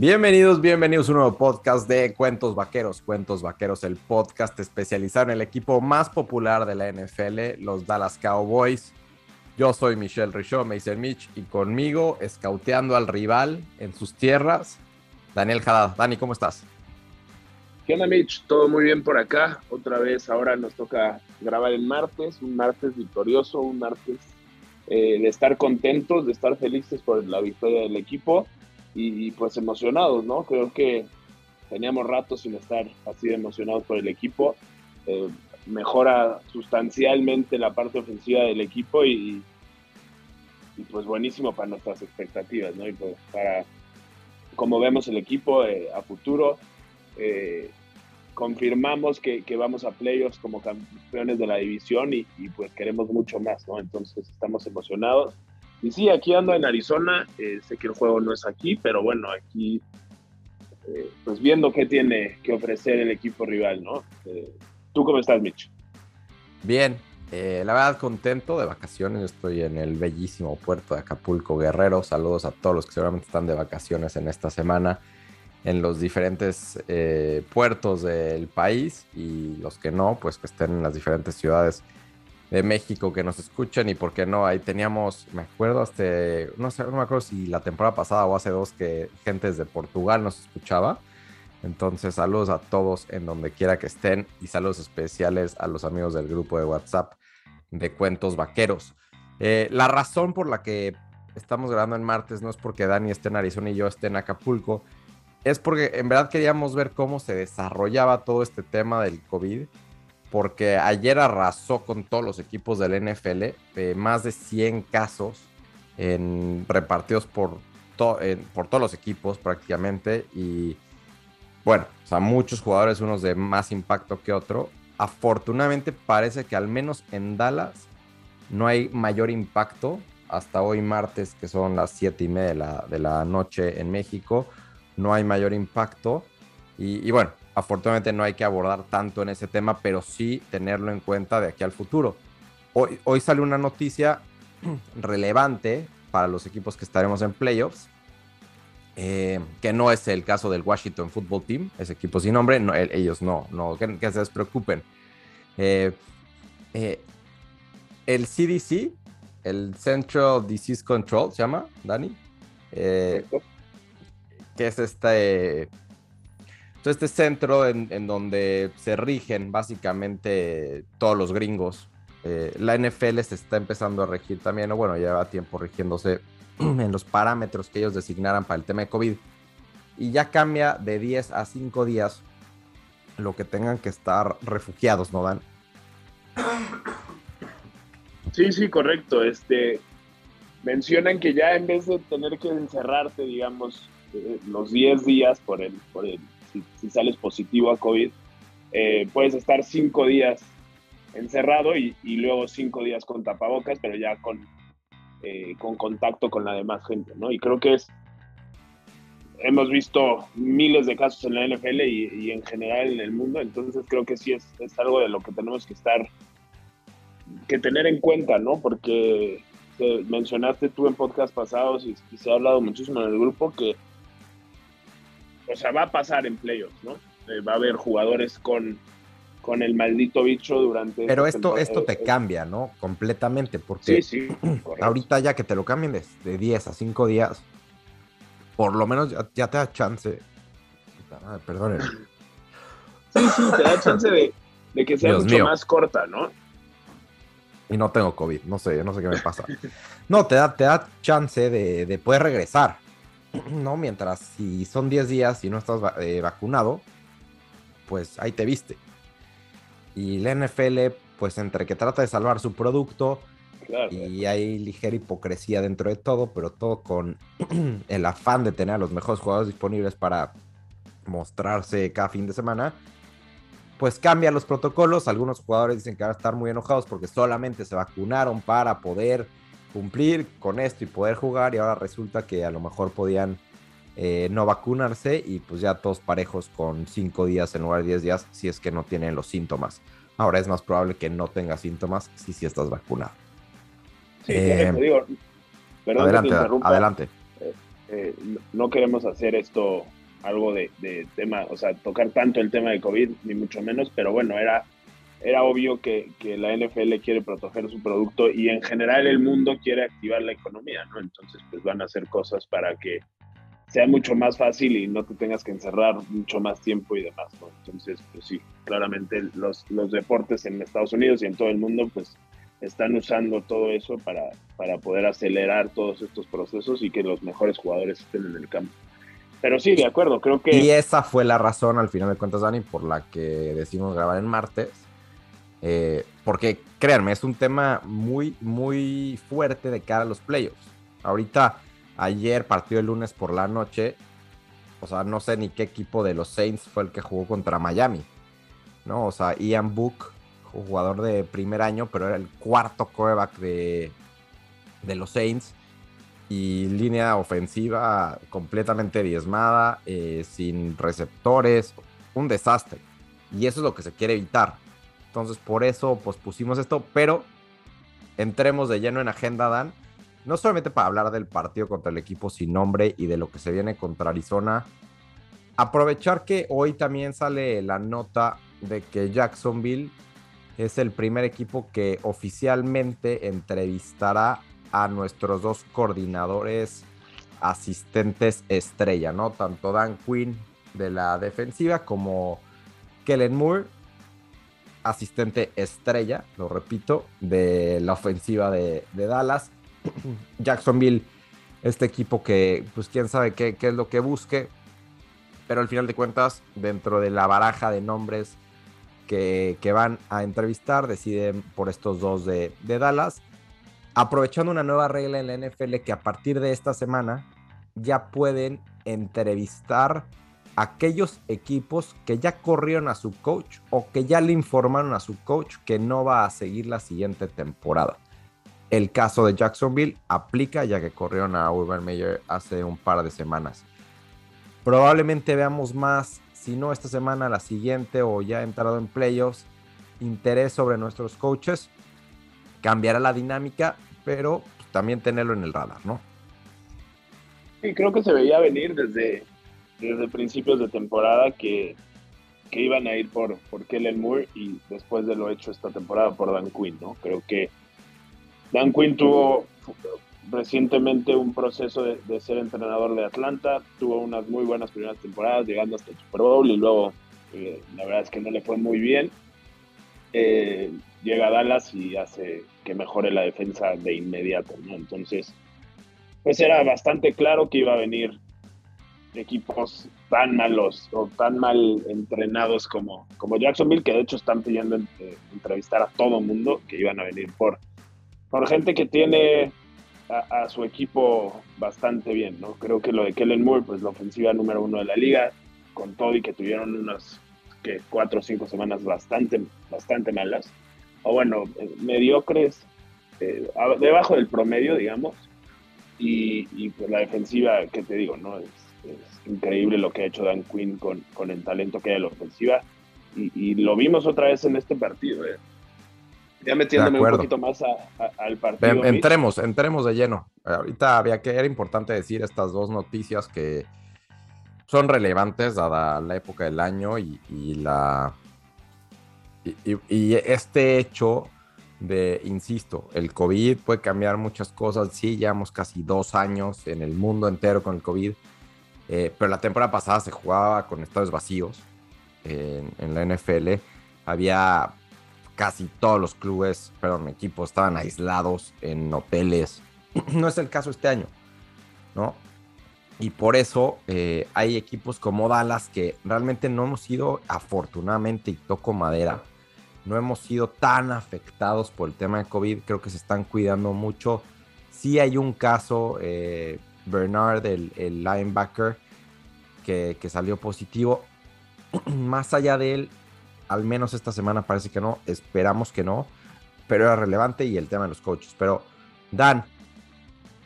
Bienvenidos, bienvenidos a un nuevo podcast de Cuentos Vaqueros. Cuentos Vaqueros, el podcast especializado en el equipo más popular de la NFL, los Dallas Cowboys. Yo soy Michelle Richaud, me dice Mitch, y conmigo, escauteando al rival en sus tierras, Daniel Haddad. Dani, ¿cómo estás? ¿Qué onda, Mitch? Todo muy bien por acá. Otra vez, ahora nos toca grabar el martes, un martes victorioso, un martes eh, de estar contentos, de estar felices por la victoria del equipo y pues emocionados, ¿no? Creo que teníamos rato sin estar así emocionados por el equipo. Eh, mejora sustancialmente la parte ofensiva del equipo y, pues buenísimo para nuestras expectativas, ¿no? Y pues para como vemos el equipo eh, a futuro, eh, confirmamos que, vamos a playoffs como campeones de la división y, pues queremos mucho más, ¿no? Entonces estamos emocionados y sí, aquí ando en Arizona, eh, sé que el juego no es aquí, pero bueno, aquí eh, pues viendo qué tiene que ofrecer el equipo rival, ¿no? Eh, ¿Tú cómo estás, Mitch? Bien, la verdad contento de vacaciones, estoy en el bellísimo puerto de Acapulco Guerrero, saludos a todos los que seguramente están de vacaciones en esta semana en los diferentes puertos del país y los que no, pues que estén en las diferentes ciudades de México que nos escuchan y por qué no, ahí teníamos, me acuerdo hasta, no sé, no me acuerdo si la temporada pasada o hace dos que gente de Portugal nos escuchaba. Entonces, saludos a todos en donde quiera que estén y saludos especiales a los amigos del grupo de WhatsApp de Cuentos Vaqueros. Eh, la razón por la que estamos grabando en martes no es porque Dani esté en Arizona y yo esté en Acapulco, es porque en verdad queríamos ver cómo se desarrollaba todo este tema del COVID porque ayer arrasó con todos los equipos del NFL, eh, más de 100 casos repartidos por, todos los equipos prácticamente. Y bueno, o sea, muchos jugadores, unos de más impacto que otro. Afortunadamente parece que al menos en Dallas no hay mayor impacto hasta hoy martes, que son las 7 y media de la, noche en México. No hay mayor impacto. Y bueno, afortunadamente no hay que abordar tanto en ese tema, pero sí tenerlo en cuenta de aquí al futuro. Hoy, hoy sale una noticia relevante para los equipos que estaremos en playoffs, eh, que no es el caso del Washington Football Team, ese equipo sin nombre, no, ellos no, no que, se despreocupen. Eh, eh, el CDC, el Central Disease Control, se llama, Dani, que es este entonces, este centro en, donde se rigen básicamente todos los gringos, eh, la NFL se está empezando a regir también, o bueno, lleva tiempo rigiéndose en los parámetros que ellos designaran para el tema de COVID. Y ya cambia de 10 a 5 días lo que tengan que estar refugiados, ¿no, Dan? Sí, sí, correcto. Este, mencionan que ya en vez de tener que encerrarte, digamos, eh, los 10 días por el, por el si, sales positivo a COVID, eh, puedes estar cinco días encerrado y, luego cinco días con tapabocas, pero ya con, eh, con contacto con la demás gente, ¿no? Y creo que es, hemos visto miles de casos en la NFL y, en general en el mundo, entonces creo que sí es, es, algo de lo que tenemos que estar, que tener en cuenta, ¿no? Porque mencionaste tú en podcast pasados y, y se ha hablado muchísimo en el grupo que o sea, va a pasar en playoffs, ¿no? Eh, va a haber jugadores con, con el maldito bicho durante... Pero esto, esto te cambia, ¿no? Completamente, porque sí, sí, ahorita ya que te lo cambien de, 10 a 5 días, por lo menos ya, te da chance... Perdón. Sí, sí, te da chance de, que sea mucho más corta, ¿no? Y no tengo COVID, no sé, no sé qué me pasa. No, te da, te da chance de, de poder regresar. ¿no? Mientras si son 10 días y no estás eh, vacunado, pues ahí te viste. Y la NFL, pues entre que trata de salvar su producto y hay ligera hipocresía dentro de todo, pero todo con el afán de tener a los mejores jugadores disponibles para mostrarse cada fin de semana, pues cambia los protocolos. Algunos jugadores dicen que van a estar muy enojados porque solamente se vacunaron para poder cumplir con esto y poder jugar y ahora resulta que a lo mejor podían eh, no vacunarse y pues ya todos parejos con 5 días en lugar de 10 días si es que no tienen los síntomas. Ahora es más probable que no tengas síntomas si sí estás vacunado. Sí, eh, digo, adelante, adelante. Eh, eh, no queremos hacer esto algo de, tema, o sea, tocar tanto el tema de COVID, ni mucho menos, pero bueno, era, era obvio que, que, la NFL quiere proteger su producto y en general el mundo quiere activar la economía, ¿no? Entonces, pues van a hacer cosas para que sea mucho más fácil y no te tengas que encerrar mucho más tiempo y demás, ¿no? Entonces, pues sí, claramente los, los deportes en Estados Unidos y en todo el mundo, pues están usando todo eso para, para poder acelerar todos estos procesos y que los mejores jugadores estén en el campo. Pero sí, de acuerdo, creo que... Y esa fue la razón, al final de cuentas, Dani, por la que decidimos grabar en martes. Eh, porque, créanme, es un tema muy, muy fuerte de cara a los playoffs. Ahorita Ayer, partido el lunes por la noche, o sea, no sé ni qué equipo de los Saints fue el que jugó contra Miami, ¿no? O sea, Ian Book, jugador de primer año, pero era el cuarto coreback de, de los Saints. Y línea ofensiva completamente diezmada, eh, sin receptores, un desastre. Y eso es lo que se quiere evitar. Entonces, por eso pospusimos esto, pero entremos de lleno en agenda, Dan no solamente para hablar del partido contra el equipo sin nombre y de lo que se viene contra Arizona, aprovechar que hoy también sale la nota de que Jacksonville es el primer equipo que oficialmente entrevistará a nuestros dos coordinadores asistentes estrella, ¿no? Tanto Dan Quinn de la defensiva como Kellen Moore, asistente estrella, lo repito, de la ofensiva de, Dallas. Jacksonville, este equipo que, pues quién sabe qué, es lo que busque, pero al final de cuentas, dentro de la baraja de nombres que, van a entrevistar, deciden por estos dos de Dallas, aprovechando una nueva regla en la NFL que a partir de esta semana ya pueden entrevistar aquellos equipos que ya corrieron a su coach o que ya le informaron a su coach que no va a seguir la siguiente temporada. El caso de Jacksonville aplica ya que corrieron a Urban Meyer hace un par de semanas. Probablemente veamos más, si no esta semana, la siguiente o ya entrado en playoffs, interés sobre nuestros coaches. Cambiará la dinámica, pero también tenerlo en el radar, ¿no? Sí, creo que se veía venir desde, desde principios de temporada que, que iban a ir por, por Kellen Moore y después de lo hecho esta temporada por Dan Quinn, ¿no? Creo que Dan Quinn tuvo recientemente un proceso de, ser entrenador de Atlanta, tuvo unas muy buenas primeras temporadas, llegando hasta el Super Bowl y luego eh, la verdad es que no le fue muy bien. Eh, llega a Dallas y hace que mejore la defensa de inmediato, Entonces, pues era bastante claro que iba a venir equipos tan malos o tan mal entrenados como, como Jacksonville, que de hecho están pidiendo eh, entrevistar a todo mundo, que iban a venir por por gente que tiene a, su equipo bastante bien, ¿no? Creo que lo de Kellen Moore, pues la ofensiva número uno de la liga, con todo y que tuvieron unas que cuatro o cinco semanas bastante, bastante malas, o bueno, eh, mediocres, eh, debajo del promedio, digamos, y, pues la defensiva, ¿qué te digo, no? Es, increíble lo que ha hecho Dan Quinn con, con el talento que hay en la ofensiva, y, y, lo vimos otra vez en este partido, ¿eh? Ya metiéndome un poquito más al partido. entremos, entremos de lleno. Ahorita había que, era importante decir estas dos noticias que son relevantes dada la época del año y, la. Y, este hecho de, insisto, el COVID puede cambiar muchas cosas. Sí, llevamos casi dos años en el mundo entero con el COVID. Eh, pero la temporada pasada se jugaba con estadios vacíos en, en la NFL. Había casi todos los clubes, perdón, equipos estaban aislados en hoteles. no es el caso este año, ¿no? Y por eso eh, hay equipos como Dallas que realmente no hemos sido, afortunadamente, y toco madera, no hemos sido tan afectados por el tema de COVID. Creo que se están cuidando mucho. Sí hay un caso, eh, Bernard, el, linebacker, que, salió positivo. Más allá de él, al menos esta semana parece que no, esperamos que no, pero era relevante y el tema de los coaches. Pero, Dan,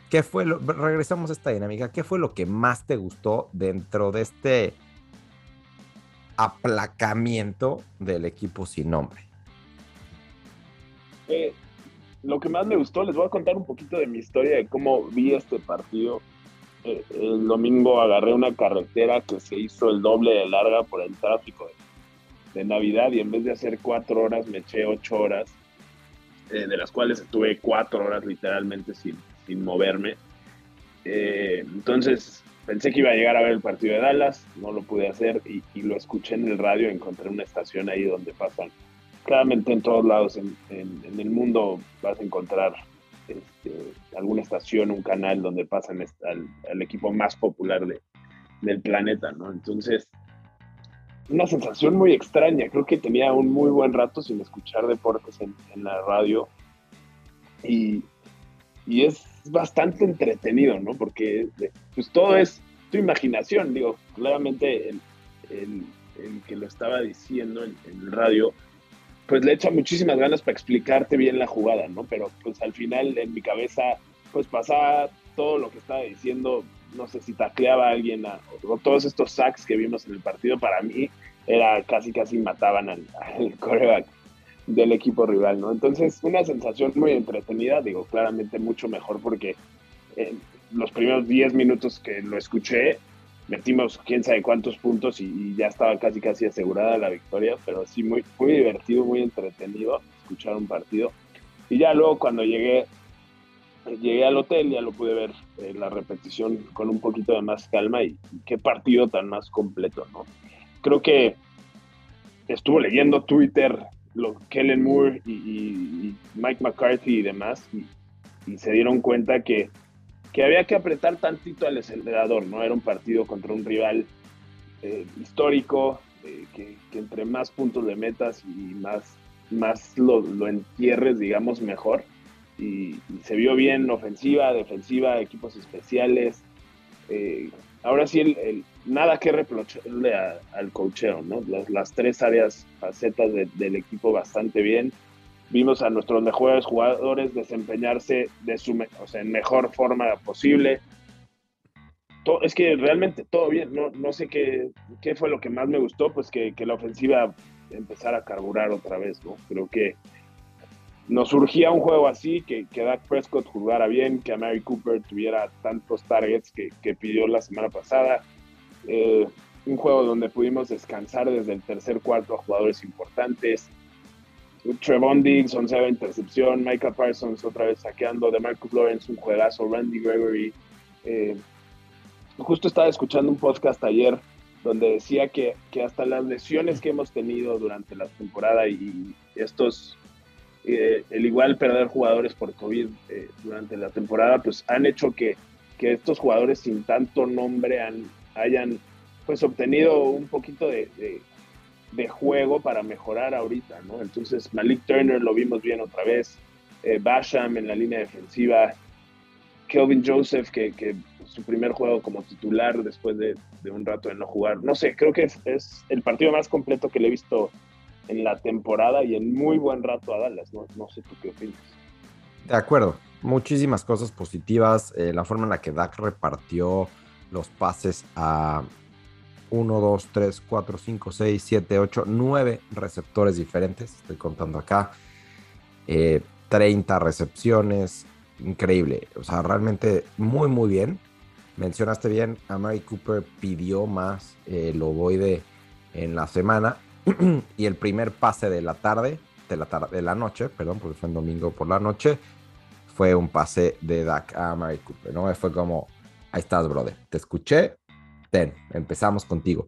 ¿qué fue lo, regresamos a esta dinámica, ¿qué fue lo que más te gustó dentro de este aplacamiento del equipo sin nombre? Eh, lo que más me gustó, les voy a contar un poquito de mi historia de cómo vi este partido. eh, el domingo agarré una carretera que se hizo el doble de larga por el tráfico de, Navidad y en vez de hacer cuatro horas me eché ocho horas, eh, de las cuales estuve cuatro horas literalmente sin, sin moverme. Eh, entonces pensé que iba a llegar a ver el partido de Dallas, no lo pude hacer y, lo escuché en el radio, encontré una estación ahí donde pasan, claramente en todos lados en, el mundo vas a encontrar este, alguna estación, un canal donde pasan al, equipo más popular de, del planeta, ¿no? Entonces, una sensación muy extraña. Creo que tenía un muy buen rato sin escuchar deportes en, la radio y, y, es bastante entretenido, ¿no? Porque pues todo es tu imaginación, digo, claramente el, que lo estaba diciendo en, en el radio pues le echa muchísimas ganas para explicarte bien la jugada, ¿no? Pero pues al final en mi cabeza, pues pasaba todo lo que estaba diciendo, no sé si tacleaba a alguien, o todos estos sacks que vimos en el partido, para mí era casi casi mataban al, coreback del equipo rival, ¿no? Entonces, una sensación muy entretenida, digo, claramente mucho mejor porque en los primeros 10 minutos que lo escuché, metimos quién sabe cuántos puntos y, ya estaba casi casi asegurada la victoria, pero sí muy, muy divertido, muy entretenido escuchar un partido. Y ya luego cuando llegué, llegué al hotel ya lo pude ver eh, la repetición con un poquito de más calma y, qué partido tan más completo, ¿no? Creo que estuvo leyendo Twitter, lo, Kellen Moore y, Mike McCarthy y demás, y se dieron cuenta que que había que apretar tantito al acelerador, ¿no? Era un partido contra un rival eh, histórico, eh, que, entre más puntos de metas y más, más lo, entierres, digamos, mejor. Y, se vio bien ofensiva, defensiva, equipos especiales. Eh, ahora sí, nada que reprocharle al cocheo, ¿no? Las, tres áreas, facetas del equipo bastante bien vimos a nuestros mejores jugadores desempeñarse de su o sea, en mejor forma posible. es que realmente todo bien, no, no sé qué, qué, fue lo que más me gustó, pues que, que, la ofensiva empezara a carburar otra vez, ¿no? Creo que nos surgía un juego así, que, que Dak Prescott jugara bien, que a Mary Cooper tuviera tantos targets que, que pidió la semana pasada. Eh, un juego donde pudimos descansar desde el tercer cuarto a jugadores importantes. Trevon Diggs, onceava intercepción, Micah Parsons otra vez saqueando, de Marcus Lawrence un juegazo, Randy Gregory. Eh, justo estaba escuchando un podcast ayer donde decía que, que, hasta las lesiones que hemos tenido durante la temporada y estos, eh, el igual perder jugadores por COVID eh, durante la temporada, pues han hecho que, que estos jugadores sin tanto nombre hayan pues obtenido un poquito de juego para mejorar ahorita, ¿no? Entonces, Malik Turner lo vimos bien otra vez, eh, Basham en la línea defensiva, Kelvin Joseph, que, que su primer juego como titular después de, un rato de no jugar. No sé, creo que es, el partido más completo que le he visto en la temporada y en muy buen rato a Dallas. No, no sé tú qué opinas. De acuerdo, muchísimas cosas positivas. Eh, la forma en la que Dak repartió los pases a, 1, 2, 3, 4, 5, 6, 7, 8, 9 receptores diferentes. Estoy contando acá. 30 eh, recepciones. Increíble. O sea, realmente muy, muy bien. Mencionaste bien, a Mary Cooper pidió más el ovoide en la semana. y el primer pase de la tarde, de la, tarde, de la noche, perdón, porque fue en domingo por la noche, fue un pase de Dak a Mary Cooper, ¿no? Fue como, ahí estás, brother. Te escuché, empezamos contigo.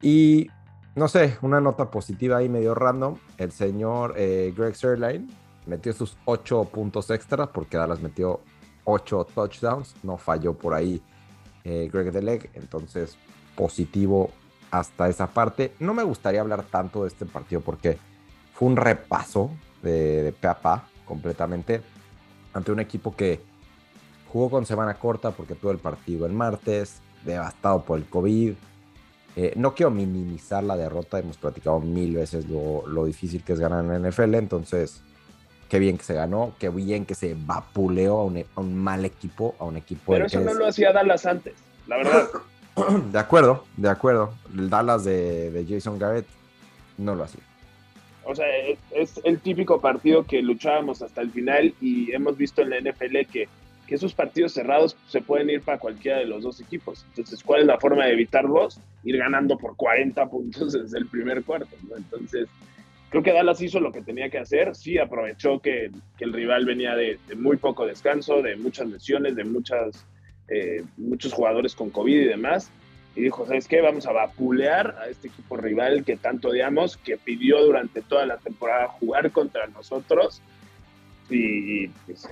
Y no sé, una nota positiva ahí medio random. El señor eh, Greg Sirline metió sus ocho puntos extras porque Dallas metió ocho touchdowns. No falló por ahí eh, Greg Deleg. Entonces, positivo hasta esa parte. No me gustaría hablar tanto de este partido porque fue un repaso de, de completamente ante un equipo que jugó con semana corta porque tuvo el partido el martes, devastado por el COVID. Eh, no quiero minimizar la derrota, hemos platicado mil veces lo, difícil que es ganar en la NFL, entonces qué bien que se ganó, qué bien que se vapuleó a un, mal equipo, a un equipo... Pero eso no lo hacía Dallas antes, la verdad. de acuerdo, de acuerdo. El Dallas de, Jason Garrett no lo hacía. O sea, es, el típico partido que luchábamos hasta el final y hemos visto en la NFL que que esos partidos cerrados se pueden ir para cualquiera de los dos equipos. Entonces, ¿cuál es la forma de evitarlos? Ir ganando por 40 puntos desde el primer cuarto. Entonces, creo que Dallas hizo lo que tenía que hacer. Sí, aprovechó que, el rival venía de, muy poco descanso, de muchas lesiones, de muchas, eh, muchos jugadores con COVID y demás. Y dijo, ¿sabes qué? Vamos a vapulear a este equipo rival que tanto odiamos, que pidió durante toda la temporada jugar contra nosotros. Y, pues,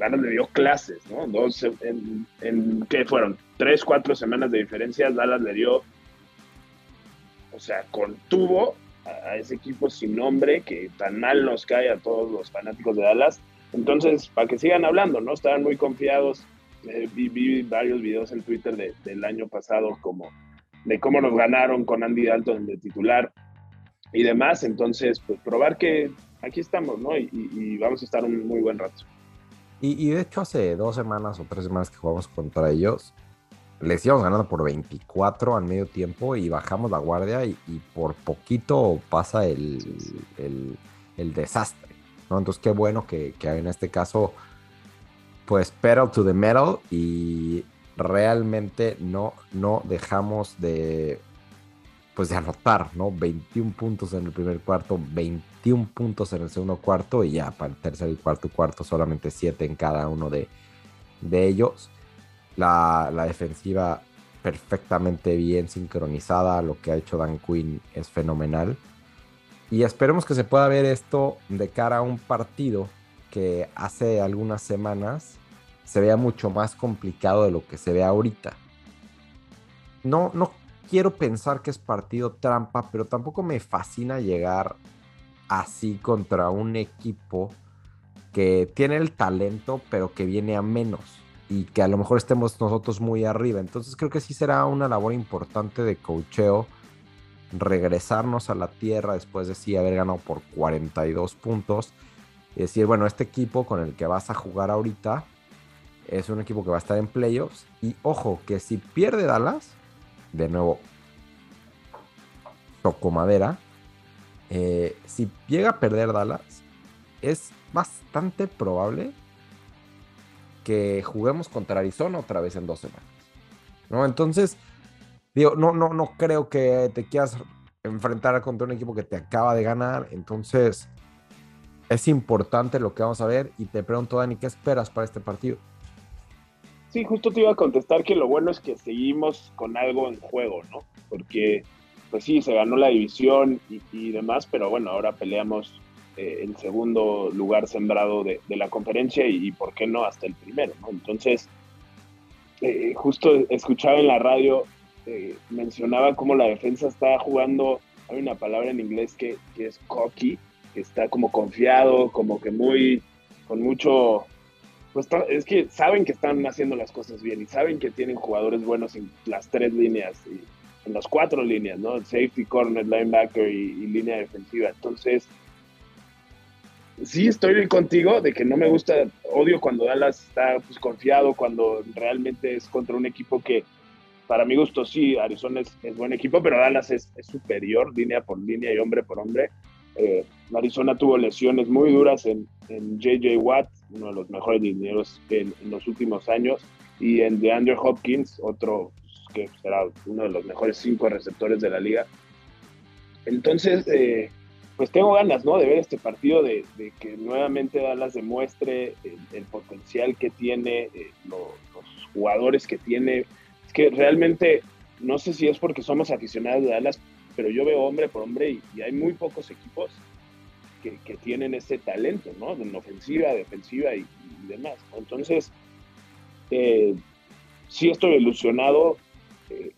Dallas le dio clases, ¿no? Dos, en, ¿qué fueron? Tres, cuatro semanas de diferencia, Dallas le dio, o sea, contuvo a, ese equipo sin nombre que tan mal nos cae a todos los fanáticos de Dallas. Entonces, para que sigan hablando, ¿no? Estaban muy confiados. Eh, vi, varios videos en Twitter del año pasado como de cómo nos ganaron con Andy Dalton de titular y demás. Entonces, pues probar que aquí estamos, ¿no? Y vamos a estar un muy buen rato. Y, de hecho hace dos semanas o tres semanas que jugamos contra ellos, les íbamos ganando por 24 al medio tiempo y bajamos la guardia y, por poquito pasa el, desastre. ¿no? Entonces qué bueno que, que, en este caso, pues pedal to the metal y realmente no, no dejamos de, de anotar, ¿no? 21 puntos en el primer cuarto, 21 puntos en el segundo cuarto y ya para el tercer y cuarto cuarto solamente 7 en cada uno de, ellos. La, defensiva perfectamente bien sincronizada, lo que ha hecho Dan Quinn es fenomenal. Y esperemos que se pueda ver esto de cara a un partido que hace algunas semanas se vea mucho más complicado de lo que se ve ahorita. No, no quiero pensar que es partido trampa, pero tampoco me fascina llegar así contra un equipo que tiene el talento, pero que viene a menos y que a lo mejor estemos nosotros muy arriba. Entonces creo que sí será una labor importante de cocheo regresarnos a la tierra después de sí haber ganado por 42 puntos y decir, bueno, este equipo con el que vas a jugar ahorita es un equipo que va a estar en playoffs y ojo que si pierde Dallas de nuevo, toco madera. Eh, si llega a perder Dallas, es bastante probable que juguemos contra Arizona otra vez en dos semanas. ¿no? Entonces, digo, no, no, no creo que te quieras enfrentar contra un equipo que te acaba de ganar. Entonces, es importante lo que vamos a ver. Y te pregunto, Dani, ¿qué esperas para este partido? Sí, justo te iba a contestar que lo bueno es que seguimos con algo en juego, ¿no? Porque, pues sí, se ganó la división y, demás, pero bueno, ahora peleamos eh, el segundo lugar sembrado de, la conferencia y, ¿por qué no, hasta el primero, ¿no? Entonces, eh, justo escuchaba en la radio, eh, mencionaba cómo la defensa está jugando, hay una palabra en inglés que, que es cocky, que está como confiado, como que muy, con mucho pues es que saben que están haciendo las cosas bien y saben que tienen jugadores buenos en las tres líneas, y en las cuatro líneas, ¿no? Safety, corner, linebacker y, línea defensiva. Entonces, sí estoy contigo de que no me gusta, odio cuando Dallas está pues, confiado, cuando realmente es contra un equipo que, para mi gusto, sí, Arizona es, buen equipo, pero Dallas es, superior línea por línea y hombre por hombre. Eh, Arizona tuvo lesiones muy duras en, en JJ Watt, uno de los mejores dineros en, los últimos años, y en DeAndre Hopkins, otro que será uno de los mejores cinco receptores de la liga. Entonces, eh, pues tengo ganas, ¿no? De ver este partido, de, que nuevamente Dallas demuestre el, potencial que tiene, eh, los jugadores que tiene. Es que realmente, no sé si es porque somos aficionados de Dallas, pero yo veo hombre por hombre y hay muy pocos equipos que, tienen ese talento, ¿no? En ofensiva, defensiva y, demás. Entonces, eh, sí estoy ilusionado. Eh,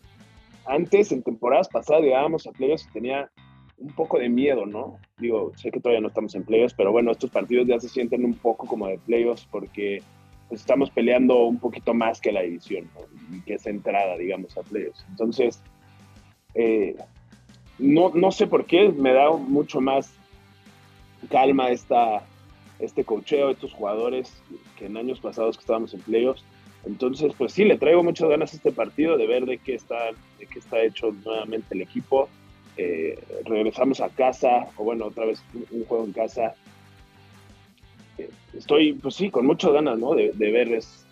antes, en temporadas pasadas, llegábamos a playoffs y tenía un poco de miedo, ¿no? Digo, sé que todavía no estamos en playoffs, pero bueno, estos partidos ya se sienten un poco como de playoffs porque pues, estamos peleando un poquito más que la división, ¿no? Y que es entrada, digamos, a playoffs. Entonces, eh, no, no sé por qué, me da mucho más calma esta, este cocheo, estos jugadores que en años pasados que estábamos en playoffs. Entonces, pues sí, le traigo muchas ganas a este partido de ver de qué está, de qué está hecho nuevamente el equipo. Eh, regresamos a casa, o bueno, otra vez un, juego en casa. Eh, estoy, pues sí, con muchas ganas, ¿no? De, ver es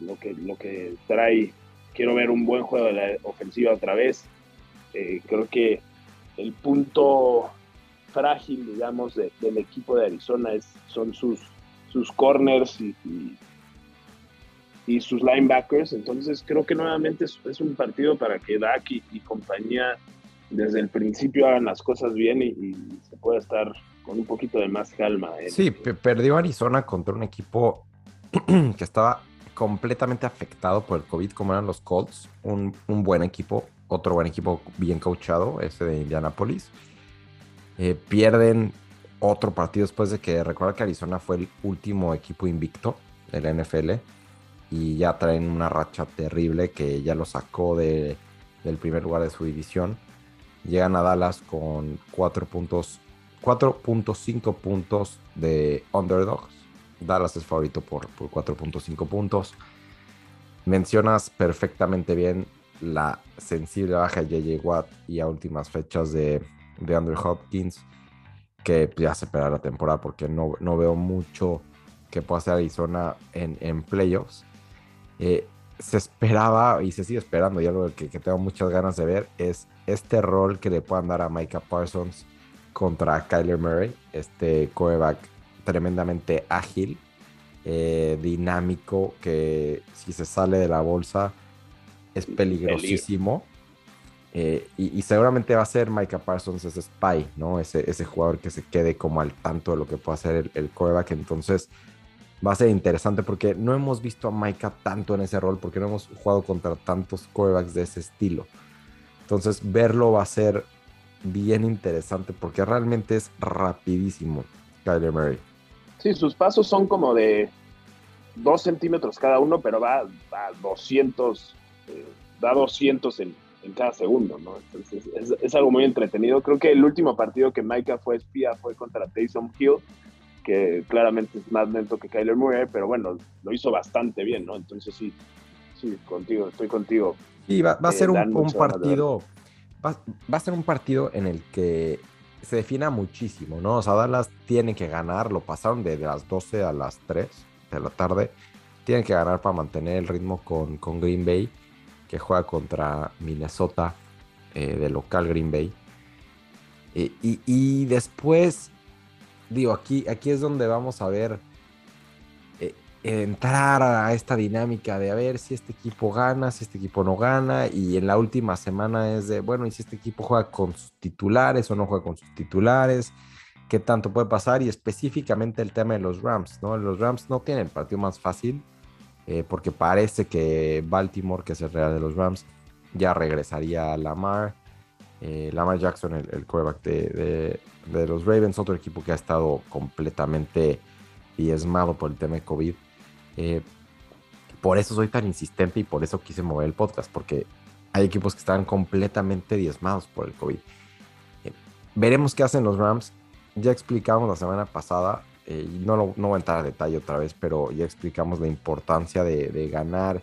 lo que, lo que trae. Quiero ver un buen juego de la ofensiva otra vez. Eh, creo que el punto frágil, digamos, del equipo de Arizona es, son sus, sus corners y, y, sus linebackers. Entonces creo que nuevamente es, un partido para que Dak y, compañía desde el principio hagan las cosas bien y, se pueda estar con un poquito de más calma. Sí, perdió Arizona contra un equipo que estaba completamente afectado por el COVID, como eran los Colts, un, un buen equipo, otro buen equipo bien coachado, ese de Indianapolis. Eh, pierden otro partido después de que recuerda que Arizona fue el último equipo invicto de la NFL y ya traen una racha terrible que ya lo sacó de, del primer lugar de su división. Llegan a Dallas con 4 puntos, 4.5 puntos de underdogs. Dallas es favorito por, por 4.5 puntos. Mencionas perfectamente bien la sensible baja de JJ Watt y a últimas fechas de, de Andrew Hopkins, que ya se espera la temporada porque no, no veo mucho que pueda hacer Arizona en, en playoffs. Eh, se esperaba y se sigue esperando, y algo que, que, tengo muchas ganas de ver es este rol que le puedan dar a Micah Parsons contra Kyler Murray, este coreback tremendamente ágil, eh, dinámico, que si se sale de la bolsa es peligrosísimo. Eh, y, seguramente va a ser Micah Parsons ese spy, ¿no? Ese, ese jugador que se quede como al tanto de lo que puede hacer el, el coreback. Entonces va a ser interesante porque no hemos visto a Micah tanto en ese rol, porque no hemos jugado contra tantos corebacks de ese estilo. Entonces verlo va a ser bien interesante porque realmente es rapidísimo Kyler Murray. Sí, sus pasos son como de dos centímetros cada uno, pero va a 200, eh, da 200 en, en cada segundo, ¿no? Entonces es, algo muy entretenido. Creo que el último partido que Micah fue espía fue contra Taysom Hill, que claramente es más lento que Kyler Murray, pero bueno, lo hizo bastante bien, ¿no? Entonces sí, sí, contigo, estoy contigo. Y va, a eh, ser un, partido, va, a ser un partido en el que se defina muchísimo, ¿no? O sea, Dallas tiene que ganar, lo pasaron de, las 12 a las 3 de la tarde, tienen que ganar para mantener el ritmo con, con Green Bay que juega contra Minnesota eh, de local Green Bay. y, después, digo, aquí, aquí es donde vamos a ver eh, entrar a esta dinámica de a ver si este equipo gana, si este equipo no gana. Y en la última semana es de, bueno, y si este equipo juega con sus titulares o no juega con sus titulares. ¿Qué tanto puede pasar? Y específicamente el tema de los Rams, ¿no? Los Rams no tienen el partido más fácil eh, porque parece que Baltimore, que es el real de los Rams, ya regresaría a Lamar. Eh, Lamar Jackson, el, el quarterback de, los Ravens, otro equipo que ha estado completamente diezmado por el tema de COVID. Eh, por eso soy tan insistente y por eso quise mover el podcast, porque hay equipos que están completamente diezmados por el COVID. veremos qué hacen los Rams. Ya explicamos la semana pasada eh, no, no voy a entrar a detalle otra vez, pero ya explicamos la importancia de, ganar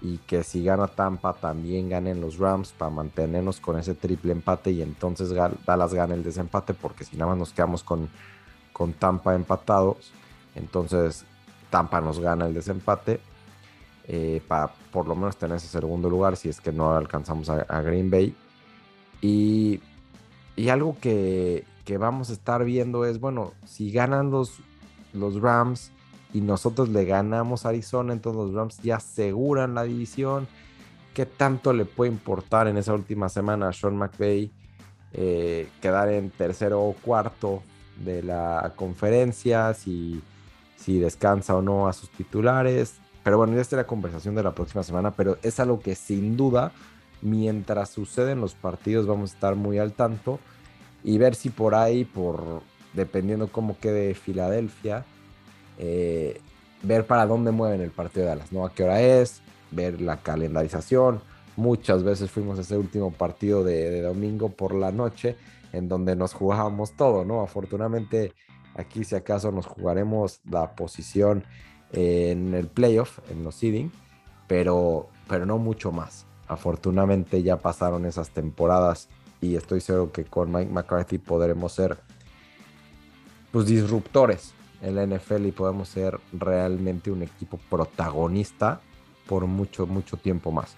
y que si gana Tampa también ganen los Rams para mantenernos con ese triple empate y entonces Dallas gana el desempate porque si nada más nos quedamos con, con Tampa empatados, entonces Tampa nos gana el desempate eh, para por lo menos tener ese segundo lugar si es que no alcanzamos a, Green Bay. Y, y algo que, que vamos a estar viendo es, bueno, si ganan los, los Rams y nosotros le ganamos a Arizona, entonces los Rams ya aseguran la división. ¿Qué tanto le puede importar en esa última semana a Sean McVay eh, quedar en tercero o cuarto de la conferencia, si, si descansa o no a sus titulares? Pero bueno, ya está la conversación de la próxima semana, pero es algo que sin duda, mientras suceden los partidos, vamos a estar muy al tanto y ver si por ahí, por dependiendo cómo quede Filadelfia, eh, ver para dónde mueven el partido de Dallas, ¿no? A qué hora es, ver la calendarización. Muchas veces fuimos a ese último partido de, domingo por la noche, en donde nos jugábamos todo, ¿no? Afortunadamente, aquí si acaso nos jugaremos la posición en el playoff, en los seeding, pero, pero no mucho más. Afortunadamente ya pasaron esas temporadas y estoy seguro que con Mike McCarthy podremos ser pues disruptores en la NFL y podemos ser realmente un equipo protagonista por mucho, mucho tiempo más.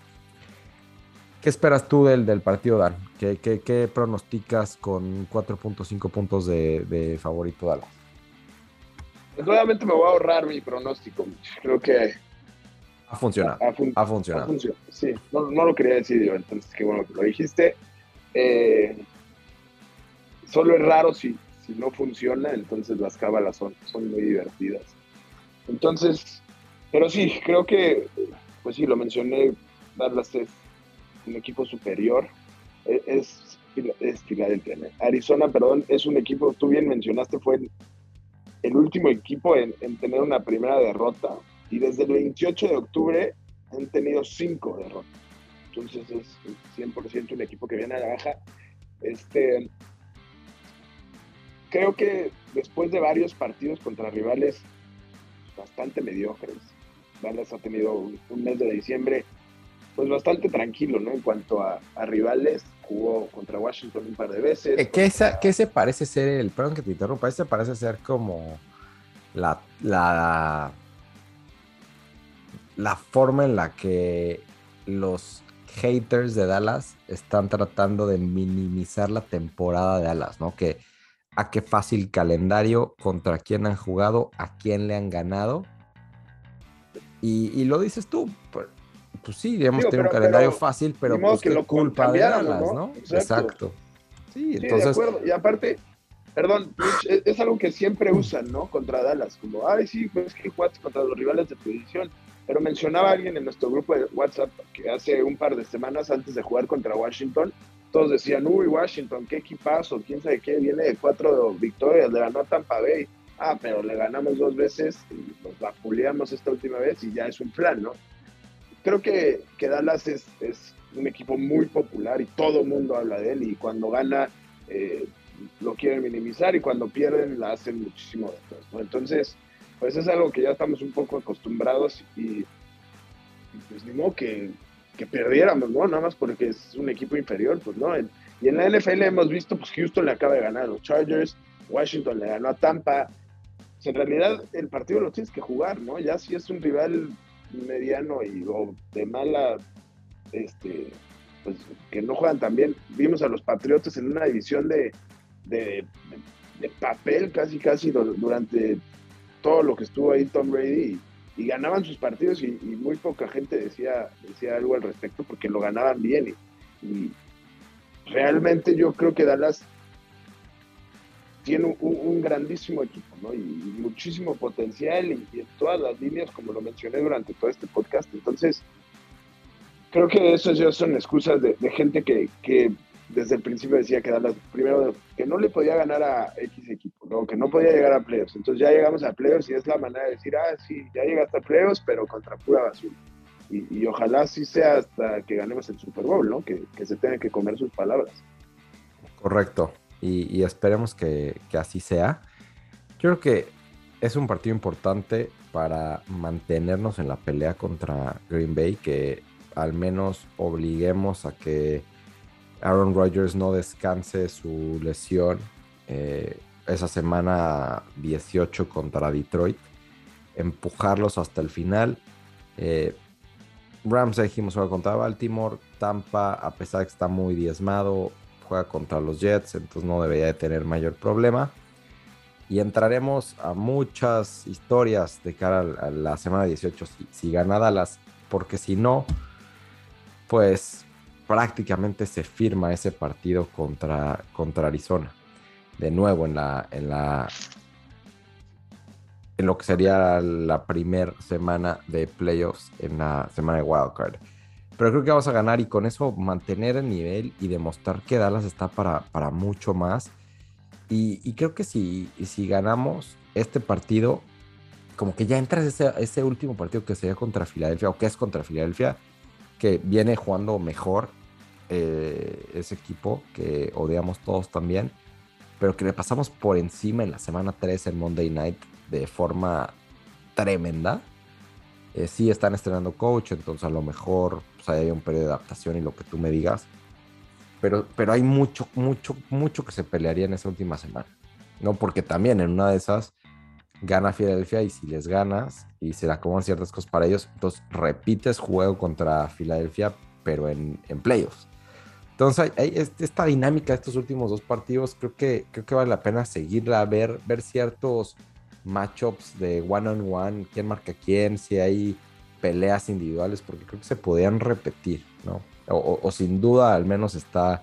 ¿Qué esperas tú del, del partido, Dan? ¿Qué, qué, pronosticas con 4.5 puntos de, favorito Dallas? Nuevamente me voy a ahorrar mi pronóstico. Creo que ha funcionado. Ha, funcionado. Sí, no, lo quería decir yo, entonces qué bueno que lo dijiste. Eh, solo es raro si, si no funciona, entonces las cábalas son, son muy divertidas. Entonces, pero sí, creo que, pues sí, lo mencioné, Dallas es un equipo superior, e, es, es Filadelfia. Arizona, perdón, es un equipo, tú bien mencionaste, fue el, último equipo en, tener una primera derrota y desde el 28 de octubre han tenido cinco derrotas. Entonces es 100% un equipo que viene a la baja. Este, creo que después de varios partidos contra rivales bastante mediocres, Dallas ha tenido un mes de diciembre pues bastante tranquilo, ¿no? En cuanto a, rivales, jugó contra Washington un par de veces. Eh, ¿Qué, ¿Qué, se parece ser el, perdón que te interrumpa, ese parece ser como la, la, la forma en la que los haters de Dallas están tratando de minimizar la temporada de Dallas, ¿no? Que a qué fácil calendario, contra quién han jugado, a quién le han ganado. Y, y lo dices tú, pues, pues sí, digamos tener un calendario fácil, pero pues que lo culpa de Dallas, ¿no? Exacto. Sí, entonces. de acuerdo. Y aparte, perdón, es, algo que siempre usan, ¿no? Contra Dallas, como, ay, sí, pues que juegas contra los rivales de tu división. Pero mencionaba alguien en nuestro grupo de WhatsApp que hace un par de semanas antes de jugar contra Washington, todos decían, uy, Washington, qué equipazo, quién sabe qué, viene de cuatro victorias, le ganó a Tampa Bay. Ah, pero le ganamos dos veces y nos vapuleamos esta última vez y ya es un plan, ¿no? creo que, que Dallas es, es, un equipo muy popular y todo el mundo habla de él y cuando gana eh, lo quieren minimizar y cuando pierden la hacen muchísimo después, ¿no? Entonces, pues es algo que ya estamos un poco acostumbrados y, pues ni modo que, que, perdiéramos, ¿no? Nada más porque es un equipo inferior, pues no. y en la NFL hemos visto, pues Houston le acaba de ganar a los Chargers, Washington le ganó a Tampa. En realidad el partido lo tienes que jugar, ¿no? Ya si es un rival mediano y o de mala, este, pues que no juegan tan bien. Vimos a los Patriotas en una división de, de, papel casi, casi durante todo lo que estuvo ahí Tom Brady y, ganaban sus partidos y, muy poca gente decía, decía algo al respecto porque lo ganaban bien y realmente yo creo que Dallas tiene un, grandísimo equipo, ¿no? Y, muchísimo potencial y, en todas las líneas, como lo mencioné durante todo este podcast. Entonces, creo que eso ya son excusas de, gente que, que, desde el principio decía que Dallas, primero, que no le podía ganar a X equipo, ¿no? Que no podía llegar a playoffs. Entonces ya llegamos a playoffs y es la manera de decir, ah, sí, ya llegaste a playoffs, pero contra pura basura. Y, ojalá sí sea hasta que ganemos el Super Bowl, ¿no? Que, que se tenga que comer sus palabras. Correcto y, esperemos que, así sea. Yo creo que es un partido importante para mantenernos en la pelea contra Green Bay, que al menos obliguemos a que Aaron Rodgers no descanse su lesión eh, esa semana 18 contra Detroit, empujarlos hasta el final. Eh, Rams dijimos ahora contra Baltimore, Tampa, a pesar de que está muy diezmado, juega contra los Jets, entonces no debería de tener mayor problema. Y entraremos a muchas historias de cara a la semana 18 si, gana Dallas, porque si no, pues prácticamente se firma ese partido contra, contra Arizona. De nuevo en la, en la en lo que sería la primera semana de playoffs en la semana de wildcard. Pero creo que vamos a ganar y con eso mantener el nivel y demostrar que Dallas está para, para mucho más. Y, creo que si, si ganamos este partido, como que ya entras ese, ese último partido que sería contra Filadelfia, o que es contra Filadelfia, que viene jugando mejor eh, ese equipo que odiamos todos también, pero que le pasamos por encima en la semana 3 en Monday Night de forma tremenda. Eh, sí están estrenando coach, entonces a lo mejor pues, hay un periodo de adaptación y lo que tú me digas. Pero, pero hay mucho, mucho, mucho que se pelearía en esa última semana. ¿no? Porque también en una de esas, gana Filadelfia y si les ganas y se le acomodan ciertas cosas para ellos, entonces repites juego contra Filadelfia, pero en playoffs. Entonces, hay, esta dinámica de estos últimos dos partidos, creo que, creo que vale la pena seguirla, ver, ver ciertos matchups de one on one, quién marca quién, si hay peleas individuales, porque creo que se podían repetir, ¿no? O, sin duda, al menos está,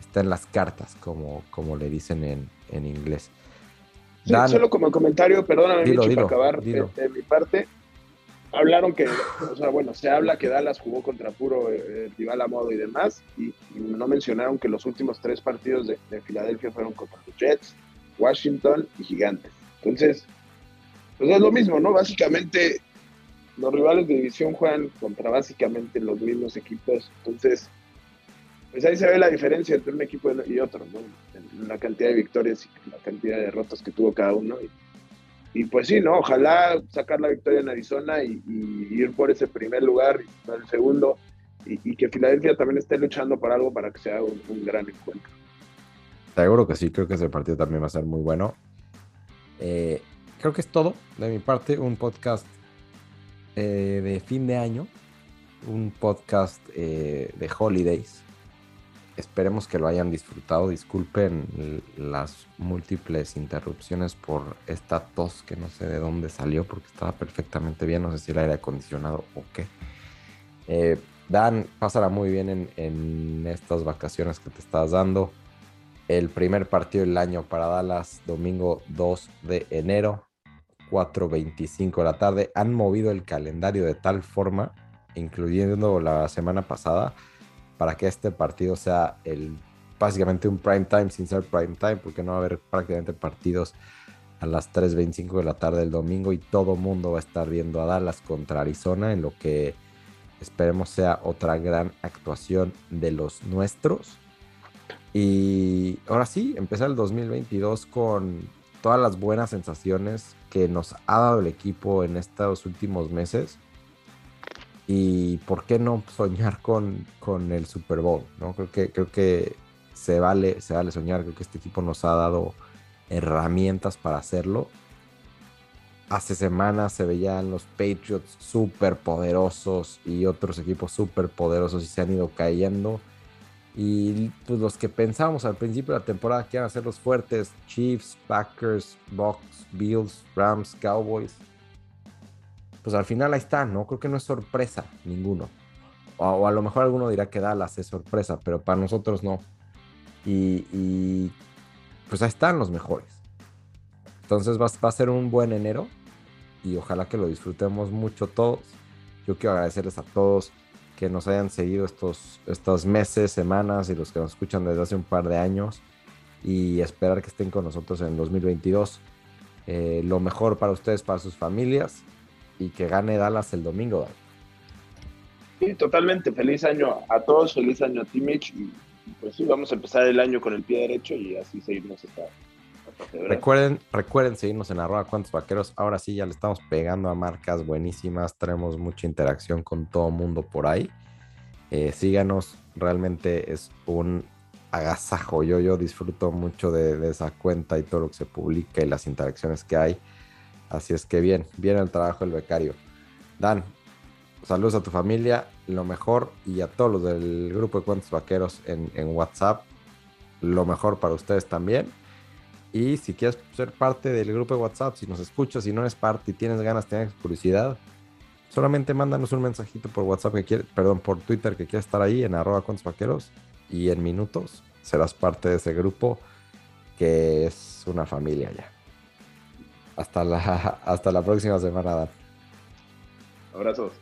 está en las cartas, como, como le dicen en, en inglés. solo como comentario, perdóname, para acabar de, mi parte. Hablaron que, o sea, bueno, se habla que Dallas jugó contra puro eh, rival a modo y demás, y, no mencionaron que los últimos tres partidos de, de Filadelfia fueron contra los Jets, Washington y Gigantes. Entonces, pues es lo mismo, ¿no? Básicamente, los rivales de división juegan contra básicamente los mismos equipos. Entonces, pues ahí se ve la diferencia entre un equipo y otro, ¿no? En la cantidad de victorias y la cantidad de derrotas que tuvo cada uno. Y, pues sí, ¿no? Ojalá sacar la victoria en Arizona y, ir por ese primer lugar y el segundo. Y, que Filadelfia también esté luchando por algo para que sea un, un gran encuentro. Seguro que sí, creo que ese partido también va a ser muy bueno. Eh, creo que es todo de mi parte. Un podcast eh, de fin de año. Un podcast eh, de holidays. Esperemos que lo hayan disfrutado. Disculpen las múltiples interrupciones por esta tos que no sé de dónde salió porque estaba perfectamente bien. No sé si el aire acondicionado o qué. Dan, pásala muy bien en, en estas vacaciones que te estás dando el primer partido del año para Dallas, domingo 2 de enero, 4.25 de la tarde. Han movido el calendario de tal forma, incluyendo la semana pasada, para que este partido sea el, básicamente un prime time sin ser prime time, porque no va a haber prácticamente partidos a las 3.25 de la tarde del domingo y todo mundo va a estar viendo a Dallas contra Arizona en lo que esperemos sea otra gran actuación de los nuestros y ahora sí, empezar el 2022 con todas las buenas sensaciones que nos ha dado el equipo en estos últimos meses. Y por qué no soñar con, con el Super Bowl, ¿no? Creo que, creo que se vale, se vale soñar, creo que este equipo nos ha dado herramientas para hacerlo. Hace semanas se veían los Patriots súper poderosos y otros equipos súper poderosos y se han ido cayendo y pues los que pensábamos al principio de la temporada que iban a ser los fuertes, Chiefs, Packers, Bucks, Bills, Rams, Cowboys, pues al final ahí está, ¿no? Creo que no es sorpresa ninguno. O, a lo mejor alguno dirá que Dallas es sorpresa, pero para nosotros no. Y, pues ahí están los mejores. Entonces va, a ser un buen enero y ojalá que lo disfrutemos mucho todos. Yo quiero agradecerles a todos que nos hayan seguido estos, estos meses, semanas y los que nos escuchan desde hace un par de años y esperar que estén con nosotros en 2022. Eh, lo mejor para ustedes, para sus familias y que gane Dallas el domingo. Sí, totalmente. Feliz año a todos, feliz año a Timich y pues sí, vamos a empezar el año con el pie derecho y así seguirnos hasta Recuerden, recuerden seguirnos en arroba cuantos vaqueros. Ahora sí, ya le estamos pegando a marcas buenísimas. Tenemos mucha interacción con todo mundo por ahí. Eh, síganos, realmente es un agasajo. Yo, yo disfruto mucho de, esa cuenta y todo lo que se publica y las interacciones que hay. Así es que bien, bien el trabajo del becario. Dan, saludos a tu familia, lo mejor y a todos los del grupo de cuentos vaqueros en, WhatsApp. Lo mejor para ustedes también y si quieres ser parte del grupo de WhatsApp, si nos escuchas, si no eres parte y tienes ganas, tienes curiosidad, solamente mándanos un mensajito por WhatsApp que quieres, perdón, por Twitter que quieres estar ahí en arroba con vaqueros y en minutos serás parte de ese grupo que es una familia ya. Hasta la, hasta la próxima semana, Dan. Abrazos.